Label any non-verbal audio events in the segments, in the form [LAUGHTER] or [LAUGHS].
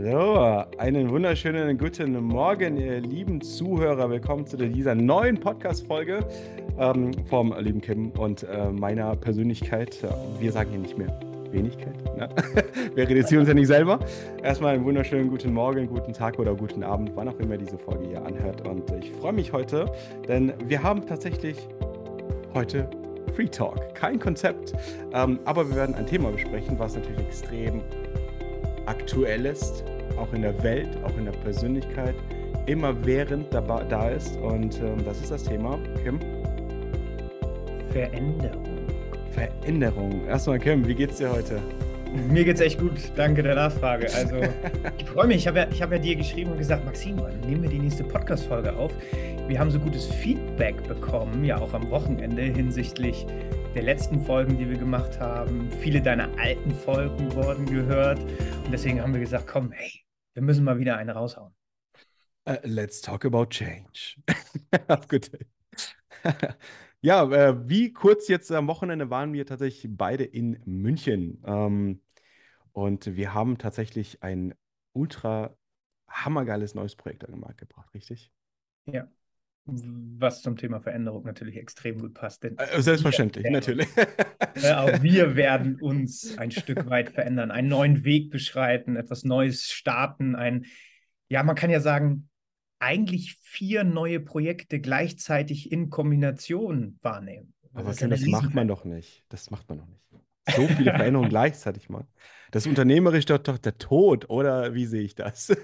So, einen wunderschönen guten Morgen, ihr lieben Zuhörer. Willkommen zu dieser neuen Podcast-Folge ähm, vom lieben Kim und äh, meiner Persönlichkeit. Wir sagen hier nicht mehr Wenigkeit. Ne? [LAUGHS] Wir reduzieren uns ja nicht selber. Erstmal einen wunderschönen guten Morgen, guten Tag oder guten Abend, wann auch immer diese Folge hier anhört. Und ich freue mich heute, denn wir haben tatsächlich heute Free Talk. Kein Konzept, ähm, aber wir werden ein Thema besprechen, was natürlich extrem aktuell ist, auch in der Welt, auch in der Persönlichkeit, immer während da, da ist. Und ähm, das ist das Thema, Kim. Veränderung. Veränderung. Erstmal, Kim, wie geht's dir heute? Mir geht's echt gut, danke der Nachfrage. [LAUGHS] Also, ich freue mich. Ich habe ja, hab ja dir geschrieben und gesagt, Maxim, wann nehmen wir die nächste Podcast-Folge auf? Wir haben so gutes Feedback bekommen, ja auch am Wochenende hinsichtlich der letzten Folgen, die wir gemacht haben. Viele deiner alten Folgen wurden gehört. Und deswegen haben wir gesagt, komm, hey, wir müssen mal wieder eine raushauen. Uh, let's talk about change. [LAUGHS] Gut. [LAUGHS] ja, äh, wie kurz jetzt am Wochenende waren wir tatsächlich beide in München. Ähm, und wir haben tatsächlich ein ultra hammergeiles neues Projekt an den Markt gebracht, richtig? Ja was zum Thema Veränderung natürlich extrem gut passt. Denn äh, Selbstverständlich, wir, natürlich. Äh, auch wir [LAUGHS] werden uns ein Stück weit verändern, einen neuen Weg beschreiten, etwas Neues starten, ein, ja, man kann ja sagen, eigentlich vier neue Projekte gleichzeitig in Kombination wahrnehmen. Aber das, das macht man doch nicht. Das macht man doch nicht. So viele Veränderungen [LAUGHS] gleichzeitig machen. Das ist unternehmerisch doch, doch der Tod, oder wie sehe ich das?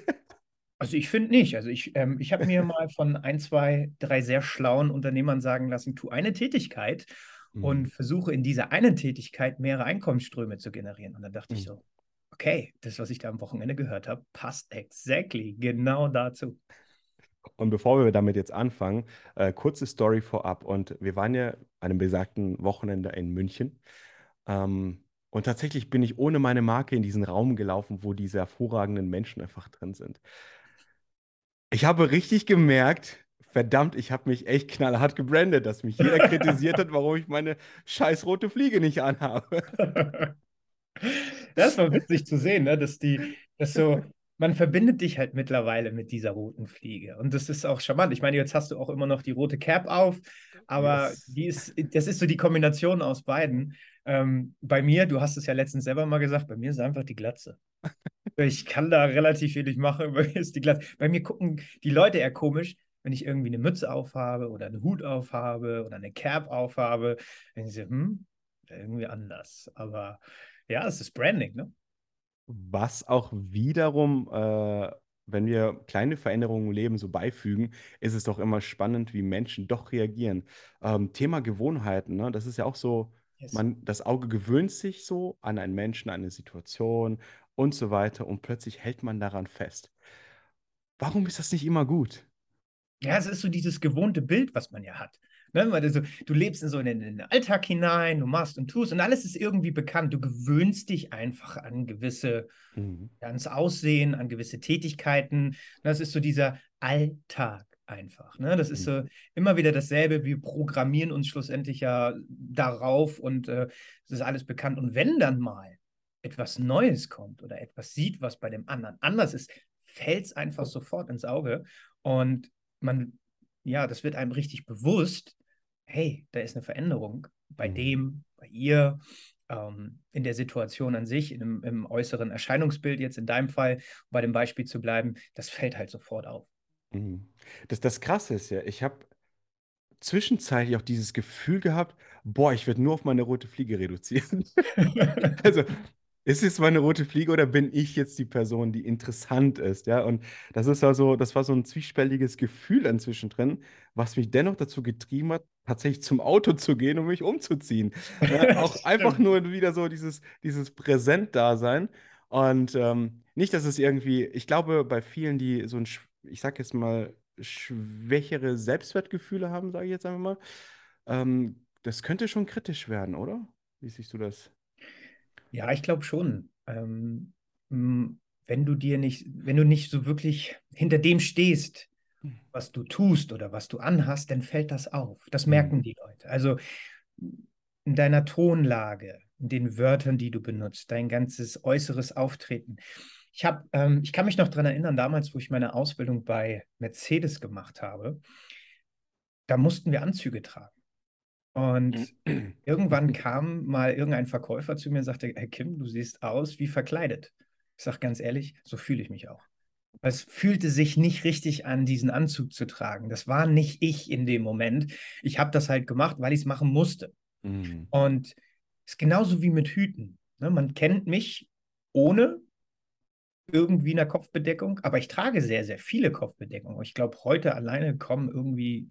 Also ich finde nicht. Also ich, ähm, ich habe mir [LAUGHS] mal von ein, zwei, drei sehr schlauen Unternehmern sagen lassen, tu eine Tätigkeit mhm. und versuche in dieser einen Tätigkeit mehrere Einkommensströme zu generieren. Und dann dachte mhm. ich so, okay, das, was ich da am Wochenende gehört habe, passt exactly genau dazu. Und bevor wir damit jetzt anfangen, äh, kurze Story vorab. Und wir waren ja an einem besagten Wochenende in München. Ähm, und tatsächlich bin ich ohne meine Marke in diesen Raum gelaufen, wo diese hervorragenden Menschen einfach drin sind. Ich habe richtig gemerkt, verdammt, ich habe mich echt knallhart gebrandet, dass mich jeder kritisiert hat, warum ich meine scheiß rote Fliege nicht anhabe. [LAUGHS] Das war witzig zu sehen, ne? dass die, dass so, man verbindet dich halt mittlerweile mit dieser roten Fliege. Und das ist auch charmant. Ich meine, jetzt hast du auch immer noch die rote Cap auf, aber yes. die ist, das ist so die Kombination aus beiden. Ähm, bei mir, du hast es ja letztens selber mal gesagt, bei mir ist einfach die Glatze. Ich kann da relativ wenig machen. [LAUGHS] Bei mir ist die Glatze. Bei mir gucken die Leute eher komisch, wenn ich irgendwie eine Mütze aufhabe oder einen Hut aufhabe oder eine Cap aufhabe. Dann sie, hm, irgendwie anders. Aber ja, es ist Branding, ne? Was auch wiederum, äh, wenn wir kleine Veränderungen im Leben so beifügen, ist es doch immer spannend, wie Menschen doch reagieren. Ähm, Thema Gewohnheiten, ne? Das ist ja auch so, yes. man, das Auge gewöhnt sich so an einen Menschen, an eine Situation und so weiter und plötzlich hält man daran fest. Warum ist das nicht immer gut? Ja, es ist so dieses gewohnte Bild, was man ja hat. Ne? Weil du, du lebst in so in den Alltag hinein, du machst und tust und alles ist irgendwie bekannt. Du gewöhnst dich einfach an gewisse, mhm. ans Aussehen, an gewisse Tätigkeiten. Das ist so dieser Alltag einfach. Ne? Das ist mhm. so immer wieder dasselbe. Wir programmieren uns schlussendlich ja darauf und äh, es ist alles bekannt. Und wenn dann mal etwas Neues kommt oder etwas sieht, was bei dem anderen anders ist, fällt es einfach sofort ins Auge. Und man, ja, das wird einem richtig bewusst, hey, da ist eine Veränderung bei mhm. dem, bei ihr, ähm, in der Situation an sich, im, im äußeren Erscheinungsbild, jetzt in deinem Fall, um bei dem Beispiel zu bleiben, das fällt halt sofort auf. Mhm. Das, das Krasse ist ja, ich habe zwischenzeitlich auch dieses Gefühl gehabt, boah, ich werde nur auf meine rote Fliege reduzieren. [LAUGHS] also ist es meine rote Fliege oder bin ich jetzt die Person, die interessant ist? Ja, und das ist also, das war so ein zwiespältiges Gefühl inzwischen drin, was mich dennoch dazu getrieben hat, tatsächlich zum Auto zu gehen und mich umzuziehen. Ja, [LAUGHS] auch einfach nur wieder so dieses, dieses Präsent-Dasein. Und ähm, nicht, dass es irgendwie, ich glaube, bei vielen, die so ein, ich sag jetzt mal, schwächere Selbstwertgefühle haben, sage ich jetzt einfach mal, ähm, das könnte schon kritisch werden, oder? Wie siehst du das? Ja, ich glaube schon. Ähm, wenn du dir nicht, wenn du nicht so wirklich hinter dem stehst, hm. was du tust oder was du anhast, dann fällt das auf. Das merken hm. die Leute. Also in deiner Tonlage, in den Wörtern, die du benutzt, dein ganzes äußeres Auftreten. Ich habe, ähm, ich kann mich noch daran erinnern, damals, wo ich meine Ausbildung bei Mercedes gemacht habe, da mussten wir Anzüge tragen. Und irgendwann kam mal irgendein Verkäufer zu mir und sagte, Herr Kim, du siehst aus wie verkleidet. Ich sage ganz ehrlich, so fühle ich mich auch. Es fühlte sich nicht richtig an, diesen Anzug zu tragen. Das war nicht ich in dem Moment. Ich habe das halt gemacht, weil ich es machen musste. Mhm. Und es ist genauso wie mit Hüten. Ne? Man kennt mich ohne irgendwie eine Kopfbedeckung, aber ich trage sehr, sehr viele Kopfbedeckungen. Ich glaube, heute alleine kommen irgendwie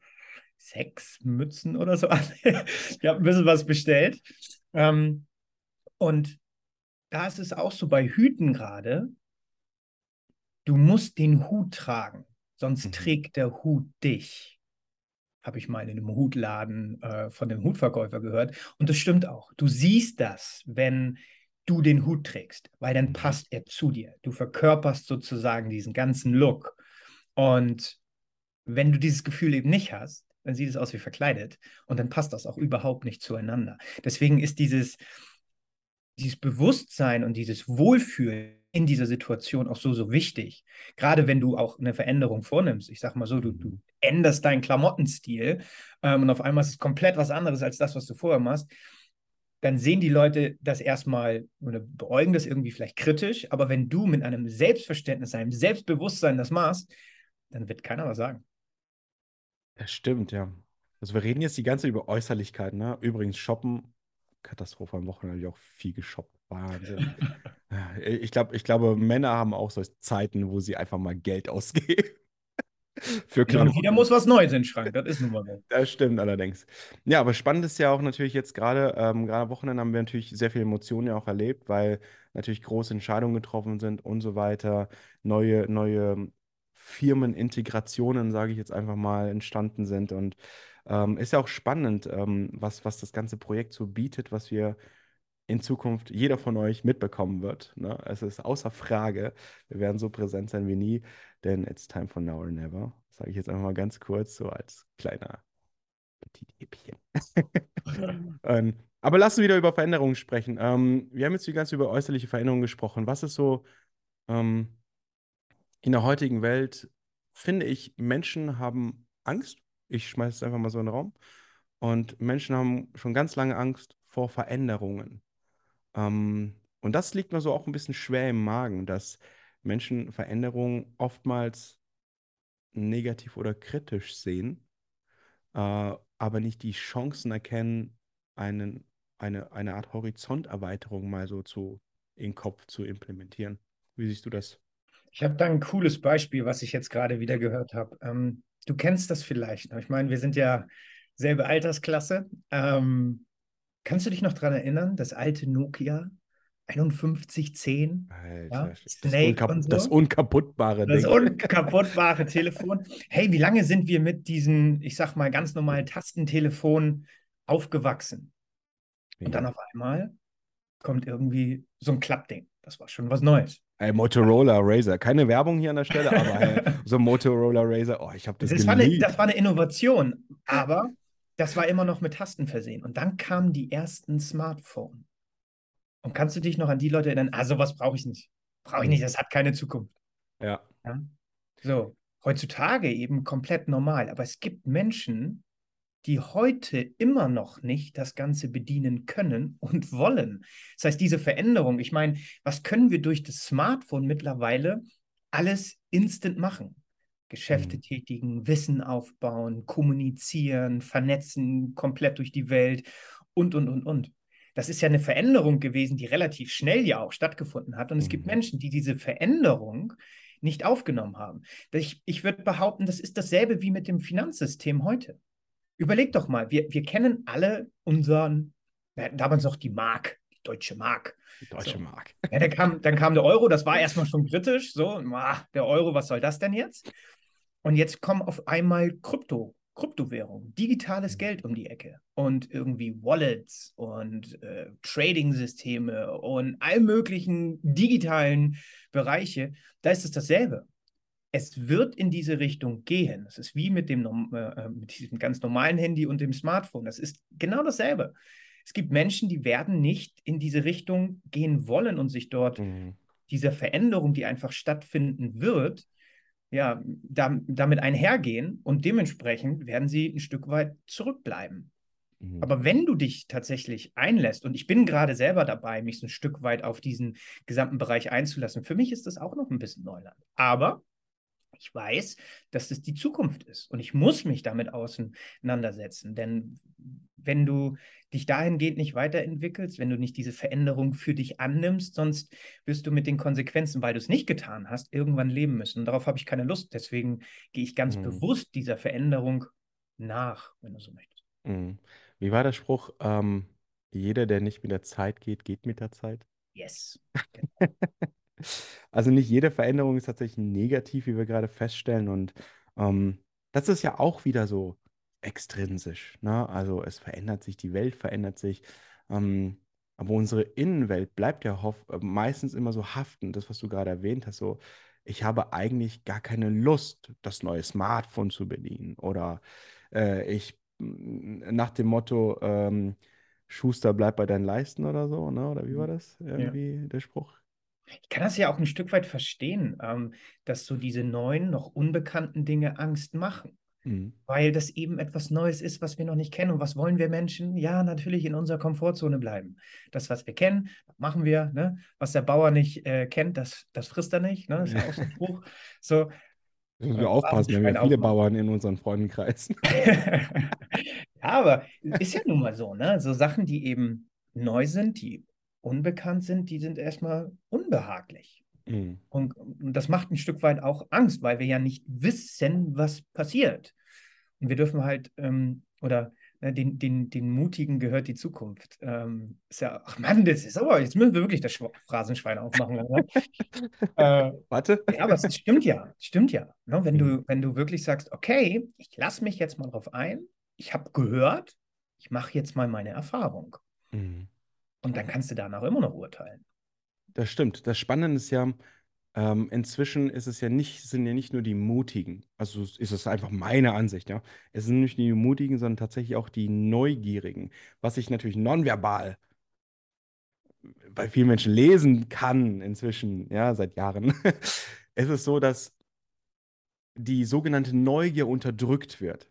sechs Mützen oder so an. [LAUGHS] ich habe ein bisschen was bestellt. Ähm, und da ist es auch so bei Hüten gerade, du musst den Hut tragen, sonst mhm. trägt der Hut dich. Habe ich mal in einem Hutladen äh, von dem Hutverkäufer gehört. Und das stimmt auch. Du siehst das, wenn du den Hut trägst, weil dann mhm. passt er zu dir. Du verkörperst sozusagen diesen ganzen Look. Und wenn du dieses Gefühl eben nicht hast, dann sieht es aus wie verkleidet und dann passt das auch überhaupt nicht zueinander. Deswegen ist dieses, dieses Bewusstsein und dieses Wohlfühlen in dieser Situation auch so, so wichtig. Gerade wenn du auch eine Veränderung vornimmst. Ich sag mal so, du, du mhm. änderst deinen Klamottenstil ähm, und auf einmal ist es komplett was anderes als das, was du vorher machst. Dann sehen die Leute das erstmal oder beäugen das irgendwie vielleicht kritisch. Aber wenn du mit einem Selbstverständnis, einem Selbstbewusstsein das machst, dann wird keiner was sagen. Das stimmt, ja. Also wir reden jetzt die ganze Zeit über Äußerlichkeiten, ne? Übrigens, shoppen, Katastrophe am Wochenende habe ich auch viel geshoppt. Wahnsinn. [LAUGHS] ich glaube, ich glaube, Männer haben auch so Zeiten, wo sie einfach mal Geld [LAUGHS] ausgeben. Für Klamotten. Und wieder muss was Neues in den Schrank, das ist nun mal so. Das stimmt allerdings. Ja, aber spannend ist ja auch natürlich jetzt gerade, ähm, gerade am Wochenende haben wir natürlich sehr viele Emotionen ja auch erlebt, weil natürlich große Entscheidungen getroffen sind und so weiter. Neue, neue Firmenintegrationen, sage ich jetzt einfach mal, entstanden sind. Und ähm, ist ja auch spannend, ähm, was, was das ganze Projekt so bietet, was wir in Zukunft jeder von euch mitbekommen wird. Ne? Es ist außer Frage, wir werden so präsent sein wie nie, denn it's time for now or never. Sage ich jetzt einfach mal ganz kurz, so als kleiner Petit Häppchen. [LAUGHS] ähm, aber lassen wir wieder über Veränderungen sprechen. Ähm, wir haben jetzt die ganze über äußerliche Veränderungen gesprochen. Was ist so ähm, in der heutigen Welt finde ich, Menschen haben Angst. Ich schmeiße es einfach mal so in den Raum. Und Menschen haben schon ganz lange Angst vor Veränderungen. Ähm, und das liegt mir so auch ein bisschen schwer im Magen, dass Menschen Veränderungen oftmals negativ oder kritisch sehen, äh, aber nicht die Chancen erkennen, einen, eine, eine Art Horizonterweiterung mal so zu, in den Kopf zu implementieren. Wie siehst du das? Ich habe da ein cooles Beispiel, was ich jetzt gerade wieder gehört habe. Ähm, du kennst das vielleicht. Ich meine, wir sind ja selbe Altersklasse. Ähm, kannst du dich noch daran erinnern, das alte Nokia 5110? Alter, ja, das, Snake und so. das unkaputtbare Das Ding. unkaputtbare [LAUGHS] Telefon. Hey, wie lange sind wir mit diesen, ich sag mal, ganz normalen Tastentelefonen aufgewachsen? Und ja. dann auf einmal kommt irgendwie so ein Klappding. Das war schon was Neues. Ey, Motorola Razer. Keine Werbung hier an der Stelle, aber hey, [LAUGHS] so Motorola Razer, oh, ich habe das, das war, eine, das war eine Innovation, aber das war immer noch mit Tasten versehen. Und dann kamen die ersten Smartphones. Und kannst du dich noch an die Leute erinnern? Ah, sowas brauche ich nicht. Brauche ich nicht, das hat keine Zukunft. Ja. ja. So, heutzutage eben komplett normal. Aber es gibt Menschen, die heute immer noch nicht das Ganze bedienen können und wollen. Das heißt, diese Veränderung, ich meine, was können wir durch das Smartphone mittlerweile alles instant machen? Geschäfte mhm. tätigen, Wissen aufbauen, kommunizieren, vernetzen, komplett durch die Welt und, und, und, und. Das ist ja eine Veränderung gewesen, die relativ schnell ja auch stattgefunden hat. Und es mhm. gibt Menschen, die diese Veränderung nicht aufgenommen haben. Ich, ich würde behaupten, das ist dasselbe wie mit dem Finanzsystem heute. Überleg doch mal, wir, wir kennen alle unseren, wir hatten damals noch die Mark, die deutsche Mark. Die deutsche so. Mark. [LAUGHS] Ja, dann, kam, dann kam der Euro, das war erstmal schon kritisch, so, ah, der Euro, was soll das denn jetzt? Und jetzt kommen auf einmal Krypto, Kryptowährungen, digitales mhm. Geld um die Ecke und irgendwie Wallets und äh, Trading-Systeme und all möglichen digitalen Bereiche. Da ist es dasselbe es wird in diese Richtung gehen. Es ist wie mit dem äh, äh, mit diesem ganz normalen Handy und dem Smartphone. Das ist genau dasselbe. Es gibt Menschen, die werden nicht in diese Richtung gehen wollen und sich dort mhm. dieser Veränderung, die einfach stattfinden wird, ja, da, damit einhergehen und dementsprechend werden sie ein Stück weit zurückbleiben. Mhm. Aber wenn du dich tatsächlich einlässt, und ich bin gerade selber dabei, mich so ein Stück weit auf diesen gesamten Bereich einzulassen, für mich ist das auch noch ein bisschen Neuland. Aber ich weiß, dass das die Zukunft ist und ich muss mich damit auseinandersetzen. Denn wenn du dich dahingehend nicht weiterentwickelst, wenn du nicht diese Veränderung für dich annimmst, sonst wirst du mit den Konsequenzen, weil du es nicht getan hast, irgendwann leben müssen. Und darauf habe ich keine Lust. Deswegen gehe ich ganz mhm. bewusst dieser Veränderung nach, wenn du so möchtest. Mhm. Wie war der Spruch? Ähm, jeder, der nicht mit der Zeit geht, geht mit der Zeit? Yes. [LAUGHS] Also nicht jede Veränderung ist tatsächlich negativ, wie wir gerade feststellen. Und ähm, das ist ja auch wieder so extrinsisch. Ne? Also es verändert sich, die Welt verändert sich. Ähm, aber unsere Innenwelt bleibt ja äh, meistens immer so haften. Das, was du gerade erwähnt hast, so, ich habe eigentlich gar keine Lust, das neue Smartphone zu bedienen. Oder äh, ich nach dem Motto, ähm, Schuster, bleib bei deinen Leisten oder so, ne? Oder wie war mhm. das irgendwie ja. der Spruch? Ich kann das ja auch ein Stück weit verstehen, ähm, dass so diese neuen, noch unbekannten Dinge Angst machen. Mhm. Weil das eben etwas Neues ist, was wir noch nicht kennen. Und was wollen wir Menschen? Ja, natürlich in unserer Komfortzone bleiben. Das, was wir kennen, machen wir. Ne? Was der Bauer nicht äh, kennt, das, das frisst er nicht. Ne? Das ist ja auch so ein [LAUGHS] Spruch. So, Müssen wir äh, aufpassen, wir haben ja viele Bauern in unseren Freundenkreisen. [LAUGHS] ja, aber ist ja nun mal so, ne? So Sachen, die eben neu sind, die unbekannt sind, die sind erstmal unbehaglich. Mhm. Und, und das macht ein Stück weit auch Angst, weil wir ja nicht wissen, was passiert. Und wir dürfen halt, ähm, oder ne, den, den, den Mutigen gehört die Zukunft. Ähm, ist ja, ach Mann, das ist aber, jetzt müssen wir wirklich das Phrasenschwein aufmachen. [LAUGHS] äh, Warte. Ja, aber es stimmt ja, stimmt ja. Ne? Wenn, du, mhm. wenn du wirklich sagst, okay, ich lasse mich jetzt mal drauf ein, ich habe gehört, ich mache jetzt mal meine Erfahrung. Mhm. Und dann kannst du danach immer noch urteilen. Das stimmt. Das Spannende ist ja, ähm, inzwischen ist es ja nicht, sind ja nicht nur die Mutigen. Also ist es einfach meine Ansicht, ja. Es sind nicht die Mutigen, sondern tatsächlich auch die Neugierigen. Was ich natürlich nonverbal bei vielen Menschen lesen kann inzwischen, ja, seit Jahren. [LAUGHS] es ist so, dass die sogenannte Neugier unterdrückt wird.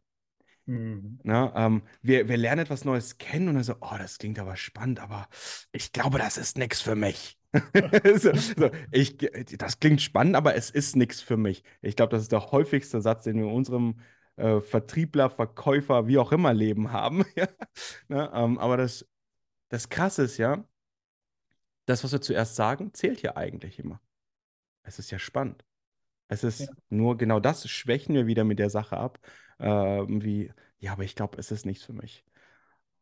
Mhm. Na, ne, ähm, wir, wir lernen etwas Neues kennen und dann so, oh, das klingt aber spannend, aber ich glaube, das ist nichts für mich. [LAUGHS] so, so, ich, das klingt spannend, aber es ist nichts für mich. Ich glaube, das ist der häufigste Satz, den wir in unserem äh, Vertriebler, Verkäufer, wie auch immer Leben haben. [LAUGHS] Na, ne, ähm, aber das, das Krasse ist ja, das, was wir zuerst sagen, zählt ja eigentlich immer. Es ist ja spannend. Es ist ja. nur genau das, schwächen wir wieder mit der Sache ab. Äh, wie, ja, aber ich glaube, es ist nichts für mich.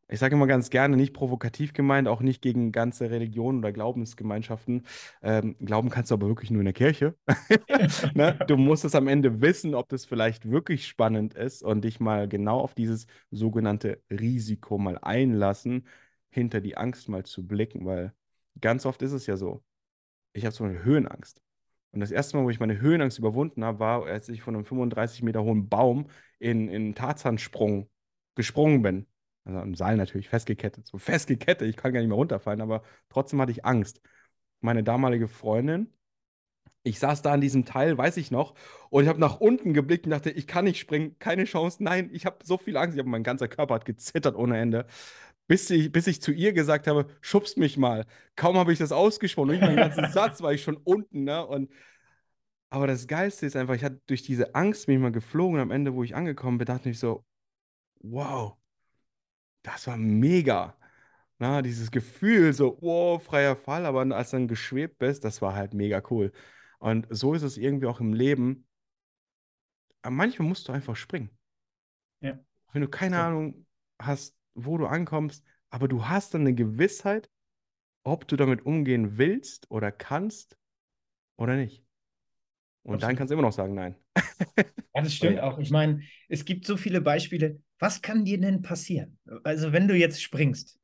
Ich sage immer ganz gerne, nicht provokativ gemeint, auch nicht gegen ganze Religionen oder Glaubensgemeinschaften. Ähm, glauben kannst du aber wirklich nur in der Kirche. [LAUGHS] ne? [LAUGHS] Du musst es am Ende wissen, ob das vielleicht wirklich spannend ist und dich mal genau auf dieses sogenannte Risiko mal einlassen, hinter die Angst mal zu blicken, weil ganz oft ist es ja so. Ich habe zum Beispiel Höhenangst. Und das erste Mal, wo ich meine Höhenangst überwunden habe, war, als ich von einem 35 Meter hohen Baum in, in Tarzansprung gesprungen bin. Also im Seil natürlich festgekettet. So festgekettet, ich kann gar nicht mehr runterfallen, aber trotzdem hatte ich Angst. Meine damalige Freundin, ich saß da an diesem Teil, weiß ich noch, und ich habe nach unten geblickt und dachte, ich kann nicht springen, keine Chance. Nein, ich habe so viel Angst. Ich habe mein ganzer Körper hat gezittert ohne Ende bis ich, bis ich zu ihr gesagt habe, schubst mich mal. Kaum habe ich das ausgesprochen, nicht meinen ganzen [LAUGHS] Satz war ich schon unten, ne? Und aber das Geilste ist einfach, ich hatte durch diese Angst bin ich mal geflogen und am Ende, wo ich angekommen bin, dachte ich so, wow, das war mega. Na, dieses Gefühl, so, wow, freier Fall, aber als du dann geschwebt bist, das war halt mega cool. Und so ist es irgendwie auch im Leben. Aber manchmal musst du einfach springen. Ja. Wenn du keine so. Ahnung hast, wo du ankommst, aber du hast dann eine Gewissheit, ob du damit umgehen willst oder kannst oder nicht. Und Absolut. dann kannst du immer noch sagen, nein. Ja, das stimmt auch. Ich meine, es gibt so viele Beispiele. Was kann dir denn passieren? Also, wenn du jetzt springst,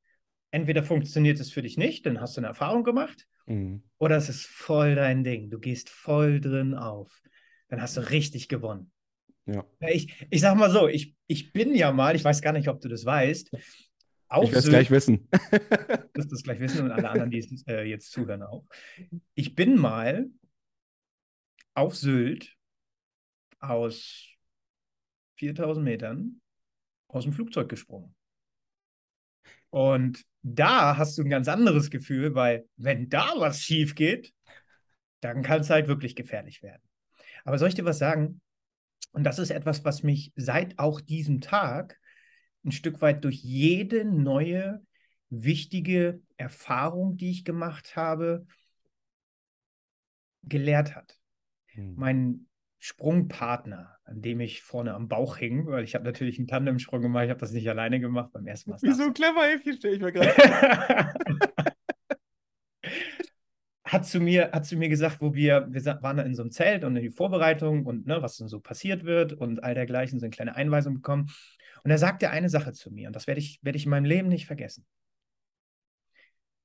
entweder funktioniert es für dich nicht, dann hast du eine Erfahrung gemacht, mhm. oder es ist voll dein Ding. Du gehst voll drin auf. Dann hast du richtig gewonnen. Ja. Ich, ich sag mal so, ich, ich bin ja mal, ich weiß gar nicht, ob du das weißt, Auf ich werde es gleich wissen. Du [LAUGHS] wirst es gleich wissen und alle anderen, die äh, jetzt zuhören auch. Ich bin mal auf Sylt aus 4000 Metern aus dem Flugzeug gesprungen. Und da hast du ein ganz anderes Gefühl, weil wenn da was schief geht, dann kann es halt wirklich gefährlich werden. Aber soll ich dir was sagen? Und das ist etwas, was mich seit auch diesem Tag ein Stück weit durch jede neue wichtige Erfahrung, die ich gemacht habe, gelehrt hat. Hm. Mein Sprungpartner, an dem ich vorne am Bauch hing, weil ich habe natürlich einen Tandemsprung gemacht, ich habe das nicht alleine gemacht beim ersten Mal. So clever, Häfchen, stelle ich mir [LAUGHS] gerade hat zu mir, hat zu mir gesagt, wo wir, wir waren in so einem Zelt und in die Vorbereitung und ne, was dann so passiert wird und all dergleichen, so eine kleine Einweisung bekommen. Und er sagte eine Sache zu mir und das werde ich, werde ich in meinem Leben nicht vergessen.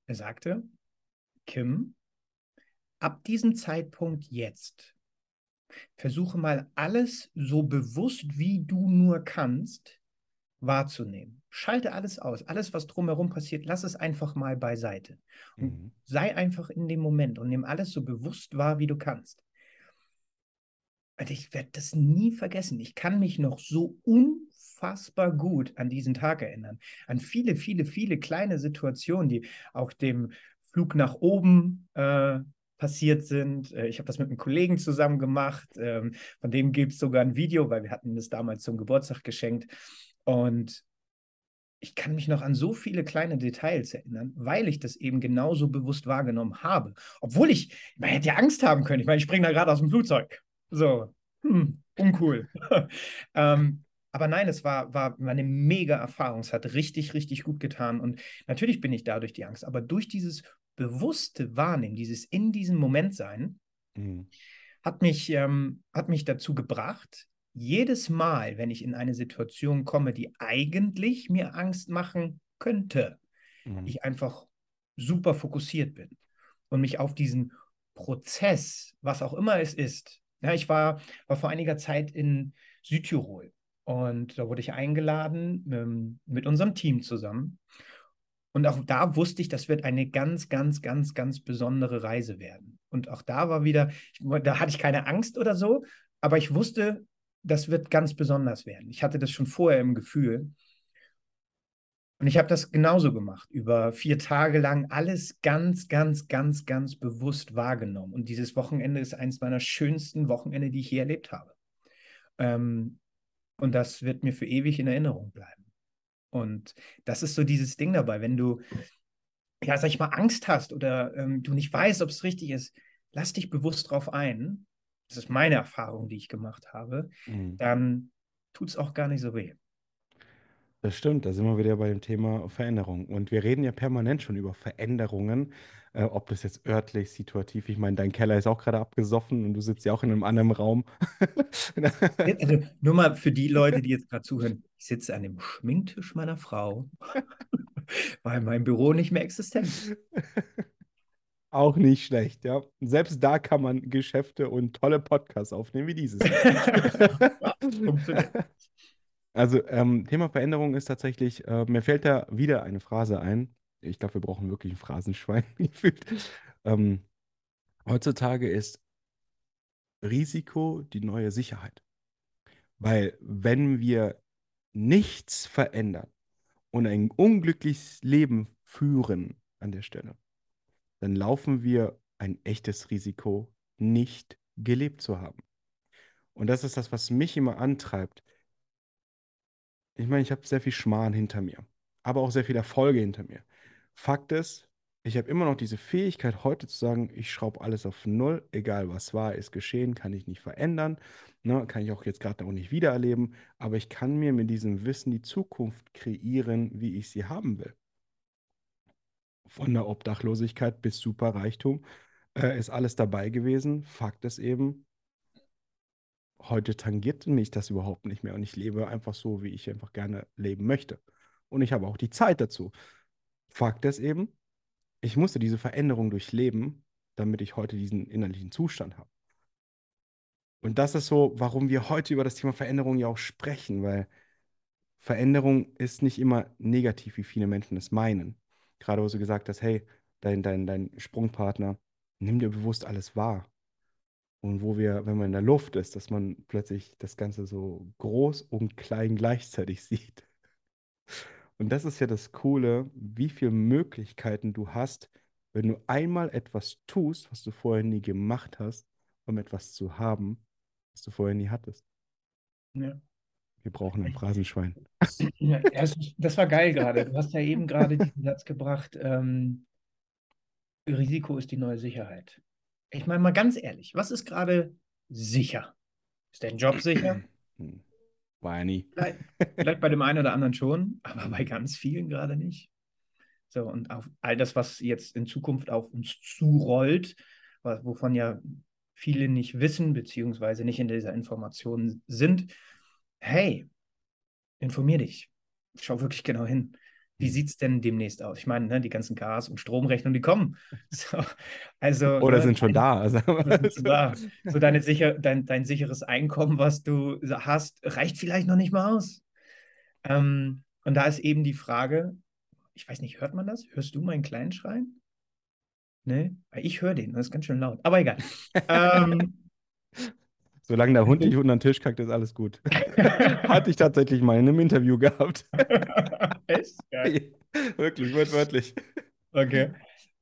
Er sagte, Kim, ab diesem Zeitpunkt jetzt versuche mal alles so bewusst wie du nur kannst wahrzunehmen. Schalte alles aus, alles, was drumherum passiert, lass es einfach mal beiseite. Und mhm. sei einfach in dem Moment und nimm alles so bewusst wahr, wie du kannst. Und ich werde das nie vergessen. Ich kann mich noch so unfassbar gut an diesen Tag erinnern. An viele, viele, viele kleine Situationen, die auch dem Flug nach oben äh, passiert sind. Äh, ich habe das mit einem Kollegen zusammen gemacht. Ähm, von dem gibt es sogar ein Video, weil wir hatten das damals zum Geburtstag geschenkt. Und ich kann mich noch an so viele kleine Details erinnern, weil ich das eben genauso bewusst wahrgenommen habe. Obwohl ich, man hätte ja Angst haben können. Ich meine, ich springe da gerade aus dem Flugzeug. So, hm, uncool. [LAUGHS] ähm, aber nein, es war, war eine mega Erfahrung. Es hat richtig, richtig gut getan. Und natürlich bin ich dadurch die Angst, aber durch dieses bewusste Wahrnehmen, dieses in diesem Moment sein, mhm. hat, mich, ähm, hat mich dazu gebracht, jedes Mal, wenn ich in eine Situation komme, die eigentlich mir Angst machen könnte, mhm. ich einfach super fokussiert bin und mich auf diesen Prozess, was auch immer es ist. Ja, ich war, war vor einiger Zeit in Südtirol und da wurde ich eingeladen ähm, mit unserem Team zusammen. Und auch da wusste ich, das wird eine ganz, ganz, ganz, ganz besondere Reise werden. Und auch da war wieder, ich, da hatte ich keine Angst oder so, aber ich wusste, das wird ganz besonders werden. Ich hatte das schon vorher im Gefühl. Und ich habe das genauso gemacht, über vier Tage lang alles ganz, ganz, ganz, ganz bewusst wahrgenommen. Und dieses Wochenende ist eines meiner schönsten Wochenende, die ich je erlebt habe. Ähm, und das wird mir für ewig in Erinnerung bleiben. Und das ist so dieses Ding dabei, wenn du, ja, sag ich mal, Angst hast oder ähm, du nicht weißt, ob es richtig ist, lass dich bewusst drauf ein das ist meine Erfahrung, die ich gemacht habe, mhm. dann tut es auch gar nicht so weh. Das stimmt, da sind wir wieder bei dem Thema Veränderung. Und wir reden ja permanent schon über Veränderungen, äh, ob das jetzt örtlich, situativ, ich meine, dein Keller ist auch gerade abgesoffen und du sitzt ja auch in einem anderen Raum. also nur mal für die Leute, die jetzt gerade zuhören, ich sitze an dem Schminktisch meiner Frau, [LAUGHS] weil mein Büro nicht mehr existent ist. Auch nicht schlecht, ja. Selbst da kann man Geschäfte und tolle Podcasts aufnehmen wie dieses. [LAUGHS] also ähm, Thema Veränderung ist tatsächlich, äh, mir fällt da wieder eine Phrase ein. Ich glaube, wir brauchen wirklich ein Phrasenschwein [LAUGHS] gefühlt. Ähm, heutzutage ist Risiko die neue Sicherheit. Weil wenn wir nichts verändern und ein unglückliches Leben führen an der Stelle, dann laufen wir ein echtes Risiko, nicht gelebt zu haben. Und das ist das, was mich immer antreibt. Ich meine, ich habe sehr viel Schmarrn hinter mir, aber auch sehr viel Erfolge hinter mir. Fakt ist, ich habe immer noch diese Fähigkeit, heute zu sagen, ich schraube alles auf Null, egal was war, ist geschehen, kann ich nicht verändern, ne, kann ich auch jetzt gerade auch nicht wiedererleben, aber ich kann mir mit diesem Wissen die Zukunft kreieren, wie ich sie haben will von der Obdachlosigkeit bis Superreichtum äh, ist alles dabei gewesen. Fakt ist eben, heute tangiert mich das überhaupt nicht mehr und ich lebe einfach so, wie ich einfach gerne leben möchte. Und ich habe auch die Zeit dazu. Fakt ist eben, ich musste diese Veränderung durchleben, damit ich heute diesen innerlichen Zustand habe. Und das ist so, warum wir heute über das Thema Veränderung ja auch sprechen, weil Veränderung ist nicht immer negativ, wie viele Menschen es meinen. Gerade wo du gesagt hast, hey, dein, dein, dein Sprungpartner, nimm dir bewusst alles wahr. Und wo wir, wenn man in der Luft ist, dass man plötzlich das Ganze so groß und klein gleichzeitig [LAUGHS] sieht. Und das ist ja das Coole, wie viele Möglichkeiten du hast, wenn du einmal etwas tust, was du vorher nie gemacht hast, um etwas zu haben, was du vorher nie hattest. Ja. Wir brauchen ein Phrasenschwein. Ja, das, war geil gerade. Du hast ja eben gerade diesen Satz gebracht, ähm, Risiko ist die neue Sicherheit. Ich meine mal ganz ehrlich, was ist gerade sicher? Ist dein Job sicher? Hm. War ja nie. Vielleicht, vielleicht bei dem einen oder anderen schon, aber bei ganz vielen gerade nicht. So, und auf all das, was jetzt in Zukunft auf uns zurollt, wovon ja viele nicht wissen, beziehungsweise nicht in dieser Information sind, hey, informier dich. Schau wirklich genau hin. Wie Hm. sieht es denn demnächst aus? Ich meine, ne, die ganzen Gas- und Stromrechnungen, die kommen. [LAUGHS] So, also, Oder ne, sind schon da. Also, [LAUGHS] oder sind da. [LAUGHS] So deine sicher, dein, dein sicheres Einkommen, was du hast, reicht vielleicht noch nicht mal aus. Ähm, und da ist eben die Frage, ich weiß nicht, hört man das? Hörst du meinen kleinen Schreien? Nee, ich höre den, das ist ganz schön laut. Aber egal. ähm, Solange der Hund nicht unter den Tisch kackt, ist alles gut. [LAUGHS] Hatte ich tatsächlich mal in einem Interview gehabt. [LAUGHS] Echt? Geil. Wirklich, wortwörtlich. Okay.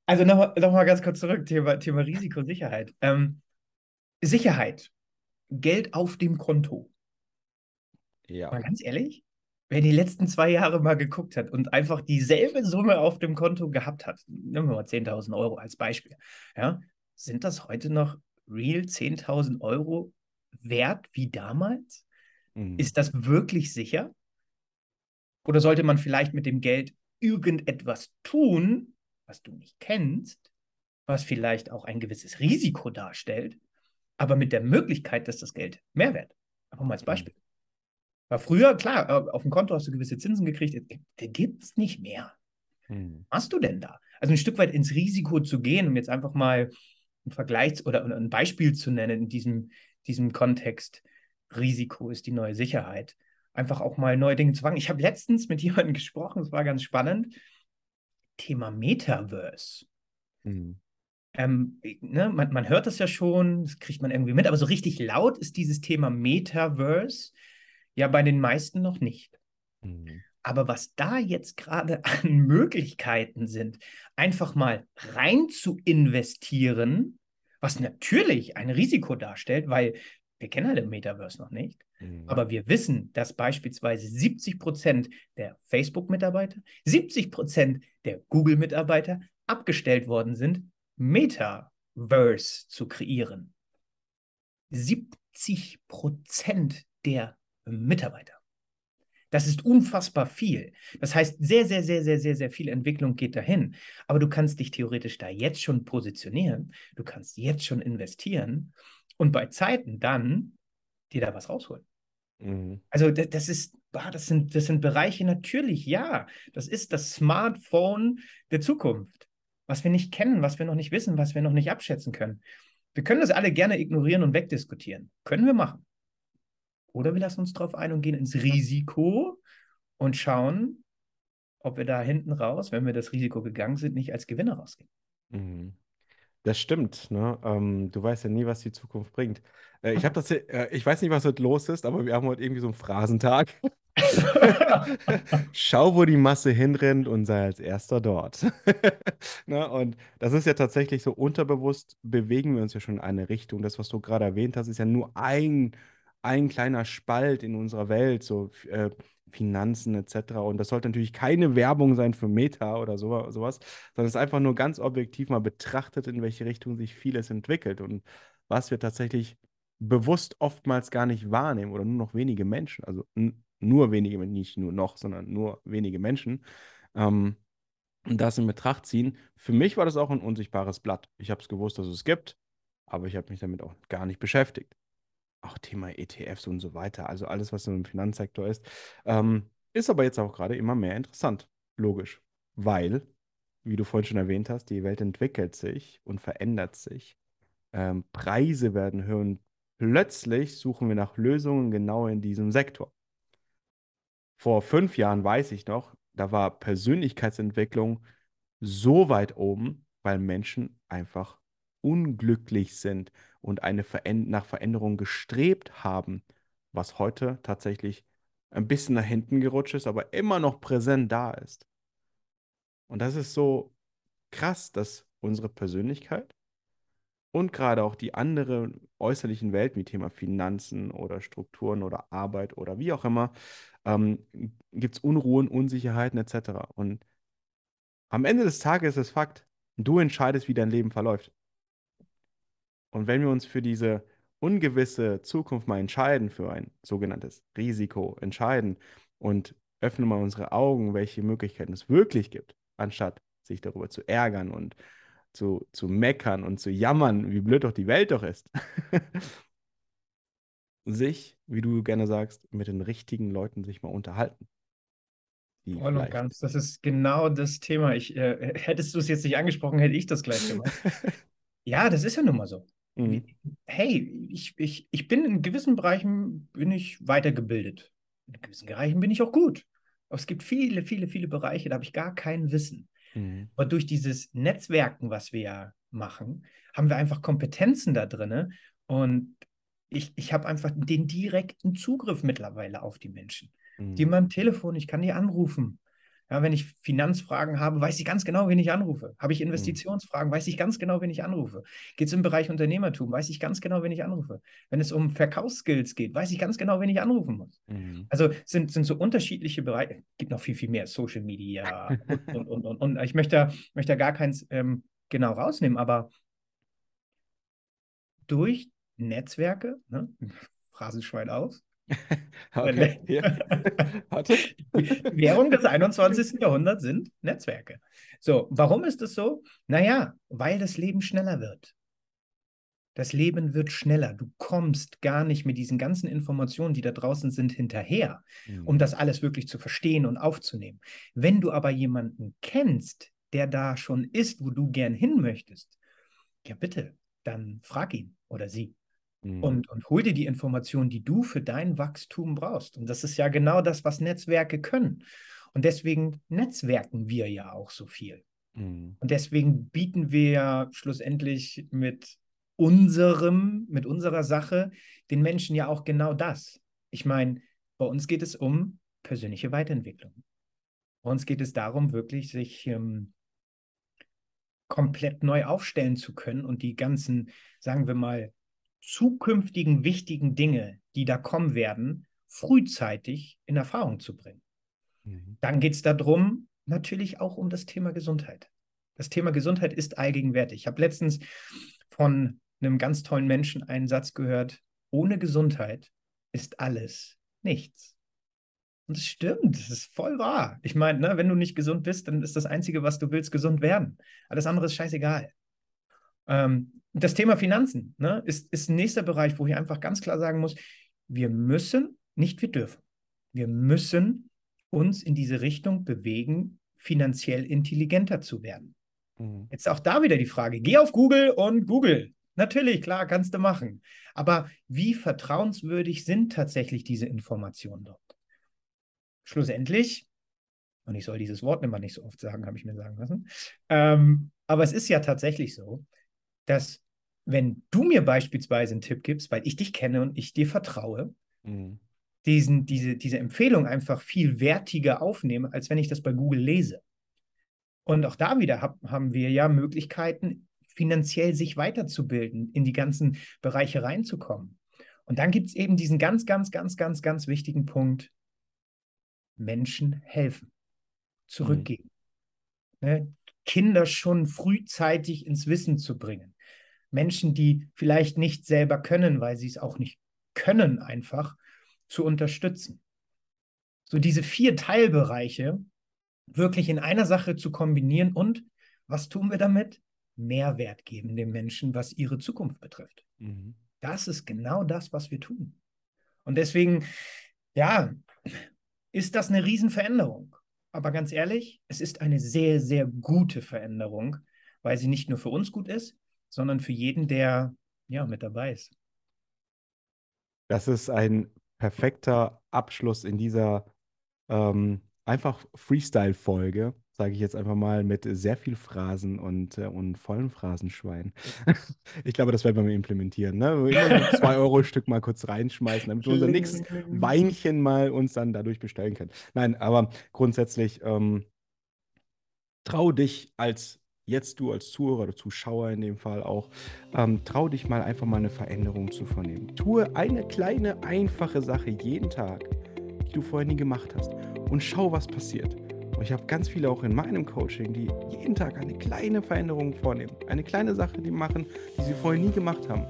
Also nochmal noch mal ganz kurz zurück, Thema, Thema Risikosicherheit. Ähm, Sicherheit. Geld auf dem Konto. Ja. Mal ganz ehrlich, wer die letzten zwei Jahre mal geguckt hat und einfach dieselbe Summe auf dem Konto gehabt hat, nehmen wir mal 10.000 Euro als Beispiel, ja, sind das heute noch real 10.000 Euro wert wie damals? Mhm. Ist das wirklich sicher? Oder sollte man vielleicht mit dem Geld irgendetwas tun, was du nicht kennst, was vielleicht auch ein gewisses Risiko darstellt, aber mit der Möglichkeit, dass das Geld mehr wird? Einfach mal als Beispiel. War früher, klar, äh, auf dem Konto hast du gewisse Zinsen gekriegt, gibt es nicht mehr. Mhm. Was hast du denn da? Also ein Stück weit ins Risiko zu gehen, um jetzt einfach mal einen Vergleich oder ein Beispiel zu nennen in diesem, diesem Kontext. Risiko ist die neue Sicherheit. Einfach auch mal neue Dinge zu wagen. Ich habe letztens mit [LAUGHS] jemandem gesprochen, es war ganz spannend. Thema Metaverse. Mhm. Ähm, ne, man, man hört das ja schon, das kriegt man irgendwie mit, aber so richtig laut ist dieses Thema Metaverse ja bei den meisten noch nicht. Mhm. Aber was da jetzt gerade an Möglichkeiten sind, einfach mal rein zu investieren, was natürlich ein Risiko darstellt, weil wir kennen den Metaverse noch nicht. Mhm. Aber wir wissen, dass beispielsweise 70 Prozent der Facebook-Mitarbeiter, 70 Prozent der Google-Mitarbeiter abgestellt worden sind, Metaverse zu kreieren. 70 Prozent der Mitarbeiter. Das ist unfassbar viel. Das heißt, sehr, sehr, sehr, sehr, sehr, sehr viel Entwicklung geht dahin. Aber du kannst dich theoretisch da jetzt schon positionieren. Du kannst jetzt schon investieren und bei Zeiten dann dir da was rausholen. Mhm. Also das, das ist, das sind, das sind Bereiche natürlich, ja. Das ist das Smartphone der Zukunft. Was wir nicht kennen, was wir noch nicht wissen, was wir noch nicht abschätzen können. Wir können das alle gerne ignorieren und wegdiskutieren. Können wir machen. Oder wir lassen uns drauf ein und gehen ins Risiko und schauen, ob wir da hinten raus, wenn wir das Risiko gegangen sind, nicht als Gewinner rausgehen. Mhm. Das stimmt, ne? Ähm, du weißt ja nie, was die Zukunft bringt. Äh, ich habe das, äh, ich weiß nicht, was heute los ist, aber wir haben heute irgendwie so einen Phrasentag. [LAUGHS] Schau, wo die Masse hinrennt und sei als erster dort. [LAUGHS] Ne? Und das ist ja tatsächlich so unterbewusst, bewegen wir uns ja schon in eine Richtung. Das, was du gerade erwähnt hast, ist ja nur ein, ein kleiner Spalt in unserer Welt, so äh, Finanzen etc. Und das sollte natürlich keine Werbung sein für Meta oder so, sowas, sondern es ist einfach nur ganz objektiv mal betrachtet, in welche Richtung sich vieles entwickelt und was wir tatsächlich bewusst oftmals gar nicht wahrnehmen oder nur noch wenige Menschen, also nur wenige, nicht nur noch, sondern nur wenige Menschen, ähm, das in Betracht ziehen. Für mich war das auch ein unsichtbares Blatt. Ich habe es gewusst, dass es gibt, aber ich habe mich damit auch gar nicht beschäftigt. Auch Thema ETFs und so weiter, also alles, was im Finanzsektor ist, ähm, ist aber jetzt auch gerade immer mehr interessant. Logisch. Weil, wie du vorhin schon erwähnt hast, die Welt entwickelt sich und verändert sich. Ähm, Preise werden höher und plötzlich suchen wir nach Lösungen genau in diesem Sektor. vor fünf Jahren weiß ich noch, da war Persönlichkeitsentwicklung so weit oben, weil Menschen einfach unglücklich sind und eine Veränd nach Veränderung gestrebt haben, was heute tatsächlich ein bisschen nach hinten gerutscht ist, aber immer noch präsent da ist. Und das ist so krass, dass unsere Persönlichkeit und gerade auch die anderen äußerlichen Welt, wie Thema Finanzen oder Strukturen oder Arbeit oder wie auch immer, ähm, gibt es Unruhen, Unsicherheiten etc. Und am Ende des Tages ist es Fakt, du entscheidest, wie dein Leben verläuft. Und wenn wir uns für diese ungewisse Zukunft mal entscheiden, für ein sogenanntes Risiko entscheiden und öffnen mal unsere Augen, welche Möglichkeiten es wirklich gibt, anstatt sich darüber zu ärgern und zu, zu meckern und zu jammern, wie blöd doch die Welt doch ist. [LAUGHS] sich, wie du gerne sagst, mit den richtigen Leuten sich mal unterhalten. Voll und ganz. Das ist genau das Thema. Ich, äh, hättest du es jetzt nicht angesprochen, hätte ich das gleich gemacht. [LAUGHS] ja, das ist ja nun mal so. Mhm. Hey, ich, ich, ich bin in gewissen Bereichen bin ich weitergebildet. In gewissen Bereichen bin ich auch gut. Aber es gibt viele, viele, viele Bereiche, da habe ich gar kein Wissen. Mhm. Aber durch dieses Netzwerken, was wir ja machen, haben wir einfach Kompetenzen da drin. Und ich, ich habe einfach den direkten Zugriff mittlerweile auf die Menschen. Mhm. Die in meinem Telefon, ich kann die anrufen. Ja, wenn ich Finanzfragen habe, weiß ich ganz genau, wen ich anrufe. Habe ich mhm. Investitionsfragen, weiß ich ganz genau, wen ich anrufe. Geht es im Bereich Unternehmertum, weiß ich ganz genau, wen ich anrufe. Wenn es um Verkaufsskills geht, weiß ich ganz genau, wen ich anrufen muss. Mhm. Also sind, sind so unterschiedliche Bereiche, Es gibt noch viel, viel mehr, Social Media [LAUGHS] und, und, und, und, ich möchte, möchte gar keins ähm, genau rausnehmen, aber durch Netzwerke, ne? Phrasenschwein aus, [LAUGHS] okay. [LAUGHS] Währung des 21. Jahrhunderts sind Netzwerke. So, warum ist das so? Naja, weil das Leben schneller wird. Das Leben wird schneller. Du kommst gar nicht mit diesen ganzen Informationen, die da draußen sind, hinterher, mhm. um das alles wirklich zu verstehen und aufzunehmen. Wenn du aber jemanden kennst, der da schon ist, wo du gern hin möchtest, ja bitte, dann frag ihn oder sie. Mhm. Und, und hol dir die Informationen, die du für dein Wachstum brauchst. Und das ist ja genau das, was Netzwerke können. Und deswegen netzwerken wir ja auch so viel. Mhm. Und deswegen bieten wir ja schlussendlich mit unserem, mit unserer Sache den Menschen ja auch genau das. Ich meine, bei uns geht es um persönliche Weiterentwicklung. Bei uns geht es darum, wirklich sich ähm, komplett neu aufstellen zu können und die ganzen, sagen wir mal, zukünftigen wichtigen Dinge, die da kommen werden, frühzeitig in Erfahrung zu bringen. Mhm. Dann geht es darum, natürlich auch um das Thema Gesundheit. Das Thema Gesundheit ist allgegenwärtig. Ich habe letztens von einem ganz tollen Menschen einen Satz gehört, ohne Gesundheit ist alles nichts. Und es stimmt, das ist voll wahr. Ich meine, ne, wenn du nicht gesund bist, dann ist das Einzige, was du willst, gesund werden. Alles andere ist scheißegal. Ähm, das Thema Finanzen ne, ist, ist ein nächster Bereich, wo ich einfach ganz klar sagen muss, wir müssen, nicht wir dürfen, wir müssen uns in diese Richtung bewegen, finanziell intelligenter zu werden. Mhm. Jetzt auch da wieder die Frage, geh auf Google und Google. Natürlich, klar, kannst du machen. Aber wie vertrauenswürdig sind tatsächlich diese Informationen dort? Schlussendlich, und ich soll dieses Wort immer nicht so oft sagen, habe ich mir sagen lassen, ähm, aber es ist ja tatsächlich so, dass wenn du mir beispielsweise einen Tipp gibst, weil ich dich kenne und ich dir vertraue, mhm. diesen, diese, diese Empfehlung einfach viel wertiger aufnehme, als wenn ich das bei Google lese. Und auch da wieder hab, haben wir ja Möglichkeiten, finanziell sich weiterzubilden, in die ganzen Bereiche reinzukommen. Und dann gibt es eben diesen ganz, ganz, ganz, ganz, ganz wichtigen Punkt, Menschen helfen, zurückgeben. Mhm. Ne? Kinder schon frühzeitig ins Wissen zu bringen. Menschen, die vielleicht nicht selber können, weil sie es auch nicht können, einfach zu unterstützen. So diese vier Teilbereiche wirklich in einer Sache zu kombinieren und was tun wir damit? Mehrwert geben den Menschen, was ihre Zukunft betrifft. Mhm. Das ist genau das, was wir tun. Und deswegen, ja, ist das eine Riesenveränderung. Aber ganz ehrlich, es ist eine sehr, sehr gute Veränderung, weil sie nicht nur für uns gut ist, sondern für jeden, der ja mit dabei ist. Das ist ein perfekter Abschluss in dieser ähm, einfach Freestyle-Folge, sage ich jetzt einfach mal, mit sehr viel Phrasen und, äh, und vollen Phrasenschwein. [LAUGHS] ich glaube, das werden wir mal implementieren. Ne? 2 [LAUGHS] Euro Stück mal kurz reinschmeißen, damit wir unser nächstes Weinchen mal uns dann dadurch bestellen können. Nein, aber grundsätzlich ähm, trau dich als jetzt du als Zuhörer oder Zuschauer in dem Fall auch, ähm, trau dich mal einfach mal eine Veränderung zu vornehmen. Tue eine kleine, einfache Sache jeden Tag, die du vorher nie gemacht hast und schau, was passiert. Und ich habe ganz viele auch in meinem Coaching, die jeden Tag eine kleine Veränderung vornehmen. Eine kleine Sache, die machen, die sie vorher nie gemacht haben.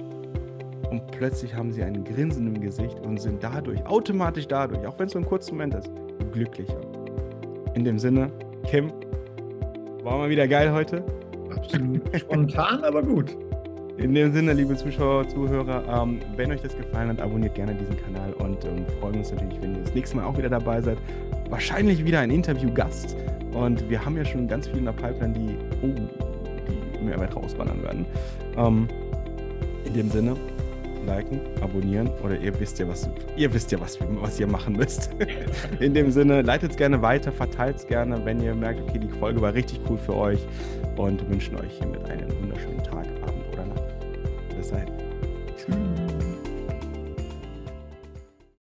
Und plötzlich haben sie ein Grinsen im Gesicht und sind dadurch, automatisch dadurch, auch wenn es so ein kurzer Moment ist, glücklicher. In dem Sinne, war mal wieder geil heute. Absolut. [LAUGHS] Spontan, aber gut. In dem Sinne, liebe Zuschauer, Zuhörer, ähm, wenn euch das gefallen hat, abonniert gerne diesen Kanal und ähm, freuen uns natürlich, wenn ihr das nächste Mal auch wieder dabei seid. Wahrscheinlich wieder ein Interviewgast. Und wir haben ja schon ganz viele in der Pipeline, die, oh, die Mehrwert rauswandern werden. Ähm, in dem Sinne, liken, abonnieren oder ihr wisst ja, was ihr wisst ja, was, was ihr machen müsst. [LAUGHS] In dem Sinne, leitet es gerne weiter, verteilt es gerne, wenn ihr merkt, okay, die Folge war richtig cool für euch und wünschen euch hiermit einen wunderschönen Tag, Abend oder Nacht. Bis dahin.